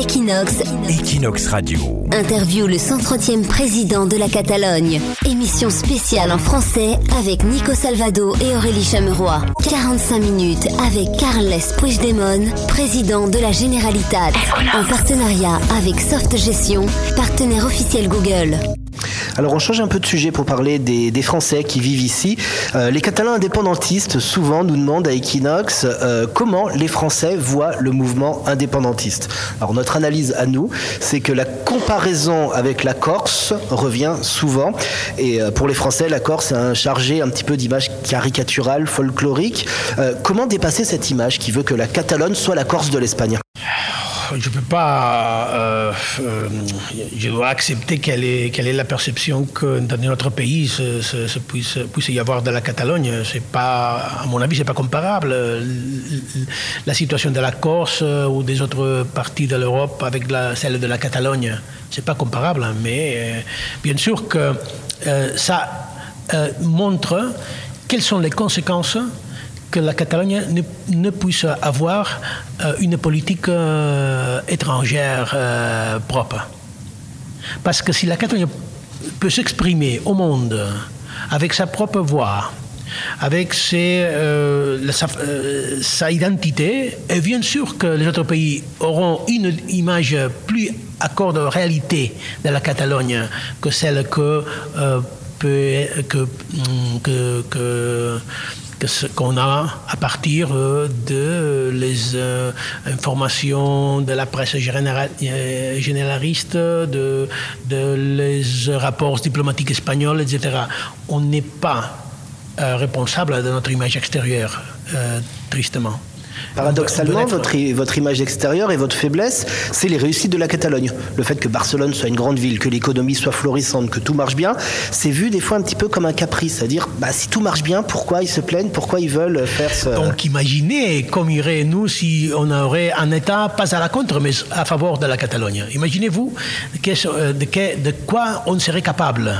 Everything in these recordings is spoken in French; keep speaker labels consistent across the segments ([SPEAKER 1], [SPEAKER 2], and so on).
[SPEAKER 1] Equinox.
[SPEAKER 2] Equinox Radio.
[SPEAKER 1] Interview le 130e président de la Catalogne. Émission spéciale en français avec Nico Salvado et Aurélie Chameroy. 45 minutes avec Carles Puigdemont, président de la Généralitat. En partenariat avec Soft Gestion, partenaire officiel Google.
[SPEAKER 3] Alors on change un peu de sujet pour parler des, Français qui vivent ici. Euh, les Catalans indépendantistes souvent nous demandent à Equinox euh, comment les Français voient le mouvement indépendantiste. Alors notre analyse à nous, c'est que la comparaison avec la Corse revient souvent. Et euh, pour les Français, la Corse est un chargé un petit peu d'image caricaturale, folklorique. comment dépasser cette image qui veut que la Catalogne soit la Corse de l'Espagne?
[SPEAKER 4] Je ne peux pas. Euh, euh, je dois accepter quelle est, la perception que dans notre pays se, puisse, y avoir de la Catalogne. C'est pas, à mon avis, c'est pas comparable. La situation de la Corse ou des autres parties de l'Europe avec celle de la Catalogne, c'est pas comparable. Mais euh, bien sûr que ça montre quelles sont les conséquences que la Catalogne ne, puisse avoir euh, une politique euh, étrangère euh, propre. Parce que si la Catalogne peut s'exprimer au monde avec sa propre voix, avec sa, identité, et bien sûr que les autres pays auront une image plus accorde aux réalité de la Catalogne que celle que, peut, que, que qu'on a à partir euh, de les euh, informations de la presse euh, généraliste, de, de les rapports diplomatiques espagnols, etc. On n'est pas responsable de notre image extérieure, tristement.
[SPEAKER 3] Paradoxalement, votre, votre image extérieure et votre faiblesse, c'est les réussites de la Catalogne. Le fait que Barcelone soit une grande ville, que l'économie soit florissante, que tout marche bien, c'est vu des fois un petit peu comme un caprice. C'est-à-dire, bah, si tout marche bien, pourquoi ils se plaignent? Pourquoi ils veulent faire ce...
[SPEAKER 4] Donc imaginez comme irait nous si on aurait un État pas à la contre, mais à faveur de la Catalogne. Imaginez-vous de, de quoi on serait capable?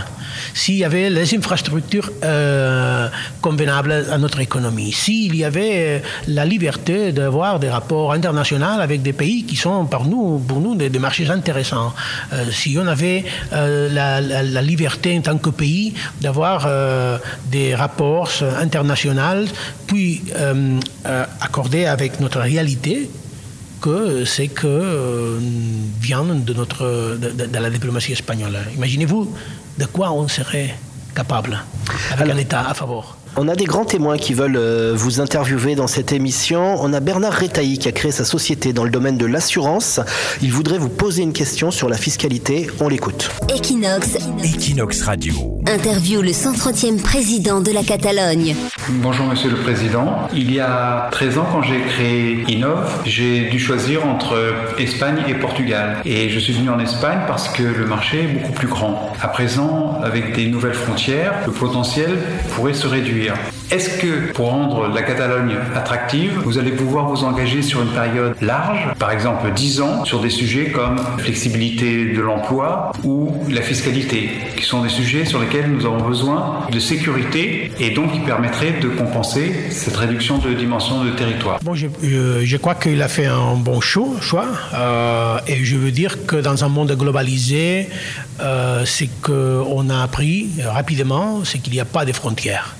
[SPEAKER 4] S'il y avait les infrastructures euh, convenables à notre économie, s'il y avait euh, la liberté d'avoir des rapports internationaux avec des pays qui sont pour nous, pour nous des, marchés intéressants, euh, si on avait la, liberté en tant que pays d'avoir des rapports internationaux, puis accordés avec notre réalité, que c'est que vient de, notre, de la diplomatie espagnole. Imaginez-vous de quoi on serait capable avec un État à favor.
[SPEAKER 3] On a des grands témoins qui veulent euh, vous interviewer dans cette émission. On a Bernard Retailly qui a créé sa société dans le domaine de l'assurance. Il voudrait vous poser une question sur la fiscalité. On l'écoute.
[SPEAKER 1] Equinox.
[SPEAKER 2] Equinox Radio.
[SPEAKER 1] Interview le 130e président de la Catalogne.
[SPEAKER 5] Bonjour Monsieur le Président. Il y a 13 ans, quand j'ai créé Innov, j'ai dû choisir entre Espagne et Portugal. Et je suis venu en Espagne parce que le marché est beaucoup plus grand. À présent, avec des nouvelles frontières, le potentiel pourrait se réduire. Est-ce que pour rendre la Catalogne attractive, vous allez pouvoir vous engager sur une période large, par exemple 10 ans, sur des sujets comme flexibilité de l'emploi ou la fiscalité, qui sont des sujets sur lesquels nous avons besoin de sécurité et donc qui permettraient de compenser cette réduction de dimension de territoire?
[SPEAKER 4] Bon, je, je, crois qu'il a fait un bon choix, choix euh, et je veux dire que dans un monde globalisé, euh, c'est qu'on a appris rapidement, c'est qu'il n'y a pas de frontières.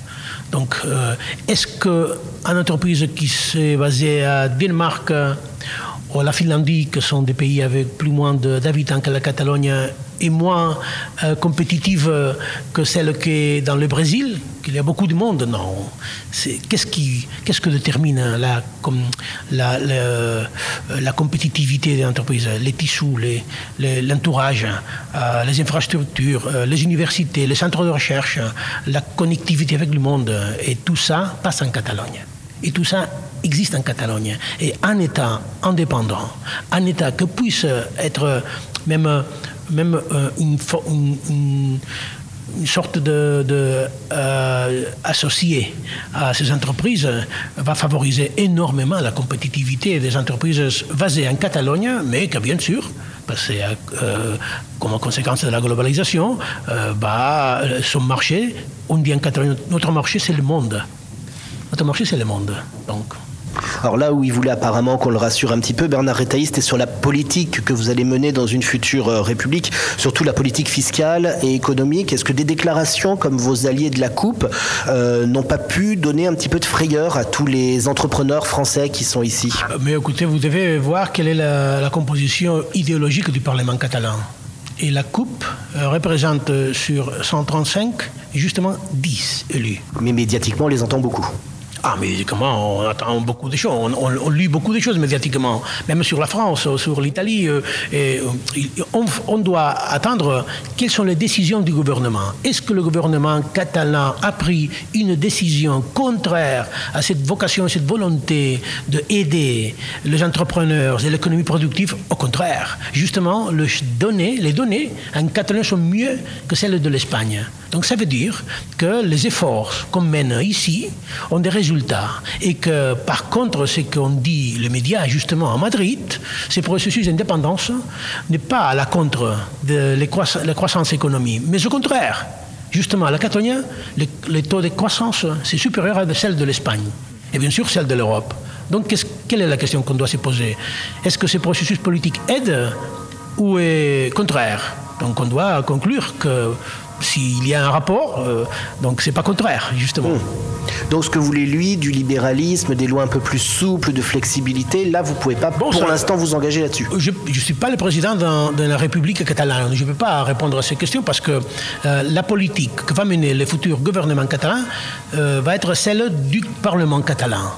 [SPEAKER 4] Donc, euh, est-ce qu'une entreprise qui s'est basée à Danemark ou la Finlandie, qui sont des pays avec plus ou moins d'habitants que la Catalogne, est moins euh, compétitive que celle qui est dans le Brésil, qu'il y a beaucoup de monde. Non. Qu'est-ce qu'est-ce que détermine la, la, la, compétitivité des entreprises? Les tissus, l'entourage, euh, les infrastructures, euh, les universités, les centres de recherche, la connectivité avec le monde. Et tout ça passe en Catalogne. Et tout ça existe en Catalogne. Et un État indépendant, un État qui puisse être même même euh, une, sorte de, euh, associé à ces entreprises va favoriser énormément la compétitivité des entreprises basées en Catalogne, mais que bien sûr, parce que euh, comme conséquence de la globalisation, bah, son marché, on dit en Catalogne, notre marché c'est le monde. Notre marché c'est le monde. Donc,
[SPEAKER 3] Alors là où il voulait apparemment qu'on le rassure un petit peu, Bernard Retailleau, est sur la politique que vous allez mener dans une future euh, République, surtout la politique fiscale et économique. Est-ce que des déclarations comme vos alliés de la Coupe euh, n'ont pas pu donner un petit peu de frayeur à tous les entrepreneurs français qui sont ici?
[SPEAKER 4] Mais écoutez, vous devez voir quelle est la, la composition idéologique du Parlement catalan. Et la Coupe euh, représente sur 135 justement 10 élus.
[SPEAKER 3] Mais médiatiquement, on les entend beaucoup.
[SPEAKER 4] Ah, médiatiquement, on attend beaucoup de choses? On, lit beaucoup de choses médiatiquement, même sur la France, sur l'Italie. Euh, euh, on, doit attendre quelles sont les décisions du gouvernement. Est-ce que le gouvernement catalan a pris une décision contraire à cette vocation, cette volonté d'aider les entrepreneurs et l'économie productive? Au contraire, justement, le données, les données en catalan sont mieux que celles de l'Espagne. Donc ça veut dire que les efforts qu'on mène ici ont des résultats et que par contre ce qu'on dit les médias justement à Madrid, ces processus d'indépendance n'est pas à la contre de la croissance économique, mais au contraire. Justement, à la Catalogne, le, taux de croissance, c'est supérieur à celle de l'Espagne et bien sûr celle de l'Europe. Donc, quelle est la question qu'on doit se poser? Est-ce que ces processus politiques aident ou est contraire? Donc, on doit conclure que s'il y a un rapport, euh, donc c'est pas contraire, justement.
[SPEAKER 3] Mmh. Donc ce que voulait lui, du libéralisme, des lois un peu plus souples, de flexibilité, là vous pouvez pas bon, pour l'instant vous engager là-dessus.
[SPEAKER 4] Je ne suis pas le président de la République catalane, je ne peux pas répondre à ces questions parce que euh, la politique que va mener le futur gouvernement catalan euh, va être celle du Parlement catalan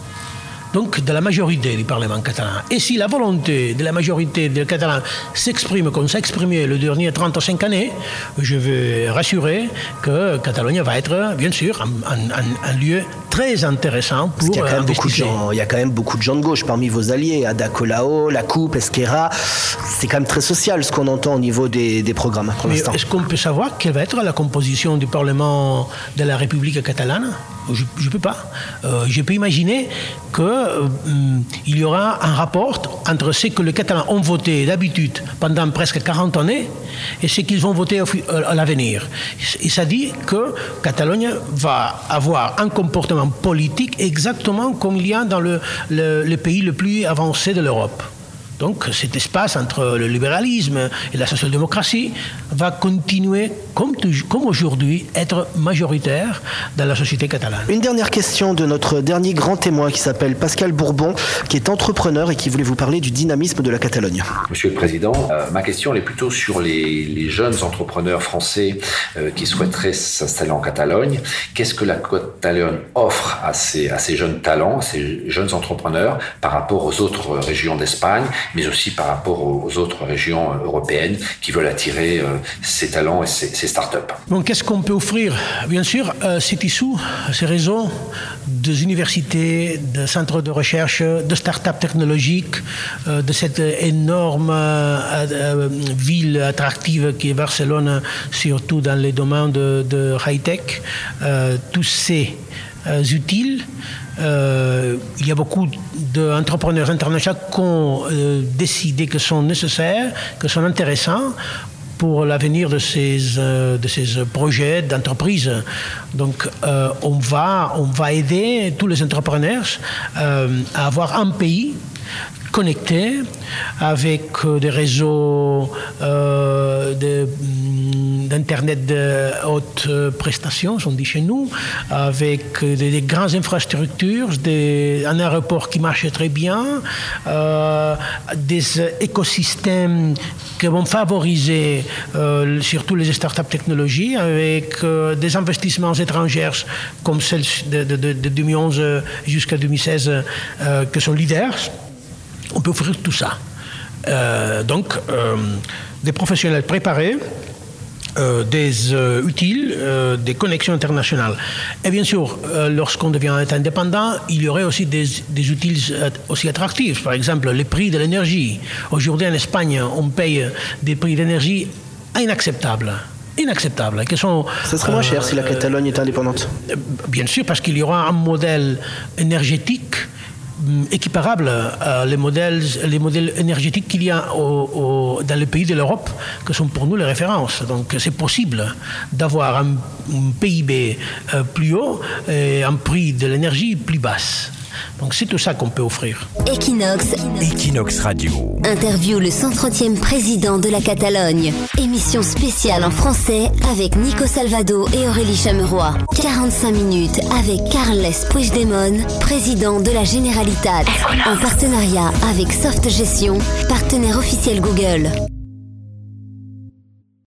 [SPEAKER 4] donc de la majorité du Parlement catalan. Et si la volonté de la majorité des Catalans s'exprime comme ça exprimé les derniers 35 années, je veux rassurer que Catalogne va être, bien sûr, un lieu très intéressant pour
[SPEAKER 3] il y, a quand même beaucoup de gens, il y a quand même beaucoup de gens de gauche parmi vos alliés, Ada Colau, La Coupe, Esquerra. C'est quand même très social ce qu'on entend au niveau des, des programmes pour
[SPEAKER 4] Mais
[SPEAKER 3] l'instant.
[SPEAKER 4] est-ce qu'on peut savoir quelle va être la composition du Parlement de la République catalane? Je ne peux pas. Euh, je peux imaginer qu'il euh, y aura un rapport entre ce que les Catalans ont voté d'habitude pendant presque 40 années et ce qu'ils vont voter euh, à l'avenir. Et ça dit que Catalogne va avoir un comportement politique exactement comme il y a dans le, le, le pays le plus avancé de l'Europe. Donc cet espace entre le libéralisme et la social-démocratie va continuer, comme, aujourd'hui, être majoritaire dans la société catalane.
[SPEAKER 3] Une dernière question de notre dernier grand témoin qui s'appelle Pascal Bourbon, qui est entrepreneur et qui voulait vous parler du dynamisme de la Catalogne.
[SPEAKER 6] Monsieur le Président, euh, ma question elle est plutôt sur les, les jeunes entrepreneurs français euh, qui souhaiteraient s'installer en Catalogne. Qu'est-ce que la Catalogne offre à ces, à ces jeunes talents, à ces jeunes entrepreneurs par rapport aux autres régions d'Espagne, mais aussi par rapport aux, autres régions européennes qui veulent attirer euh, ces talents et ces, ces startups
[SPEAKER 4] Donc qu'est-ce qu'on peut offrir Bien sûr, euh, issu, ces réseaux des universités, de centres de recherche, de start-up technologiques, euh, de cette énorme euh, euh, ville attractive qui est Barcelone, surtout dans les domaines de, high-tech. Tous ces utiles il y a beaucoup d'entrepreneurs internationaux qui ont décidé que sont nécessaires, que sont intéressants pour l'avenir de ces, euh, de ces projets d'entreprise. Donc, euh, on, va, on va aider tous les entrepreneurs euh, à avoir un pays connecté avec euh, des réseaux euh, mm, d'internet de haute euh, prestation, on dit chez nous, avec des, des grandes infrastructures, un aéroport qui marche très bien, des écosystèmes qui vont favoriser surtout les startups technologies avec des investissements étrangers comme celle de, de, de- de 2011 jusqu'à 2016 euh, qui sont leaders on peut offrir tout ça. Euh, donc, euh, des professionnels préparés, euh, des euh, utiles, euh, des connexions internationales. Et bien sûr, lorsqu'on devient indépendant, il y aurait aussi des, des utiles aussi attractifs. Par exemple, les prix de l'énergie. Aujourd'hui, en Espagne, on paye des prix d'énergie inacceptables. Inacceptables. Qui sont,
[SPEAKER 3] Ça moins cher si la Catalogne est indépendante.
[SPEAKER 4] Bien sûr, parce qu'il y aura un modèle énergétique hum, équiparable à les modèles, les modèles énergétiques qu'il y a dans les pays de l'Europe, qui sont pour nous les références. Donc c'est possible d'avoir un, un PIB euh, plus haut et un prix de l'énergie plus basse. Donc c'est tout ça qu'on peut offrir.
[SPEAKER 1] Equinox,
[SPEAKER 2] Equinox Radio.
[SPEAKER 1] interview le 130e président de la Catalogne. Émission spéciale en français avec Nico Salvado et Aurélie Chameroy. 45 minutes avec Carles Puigdemont, président de la Generalitat. En partenariat avec Soft Gestion, partenaire officiel Google.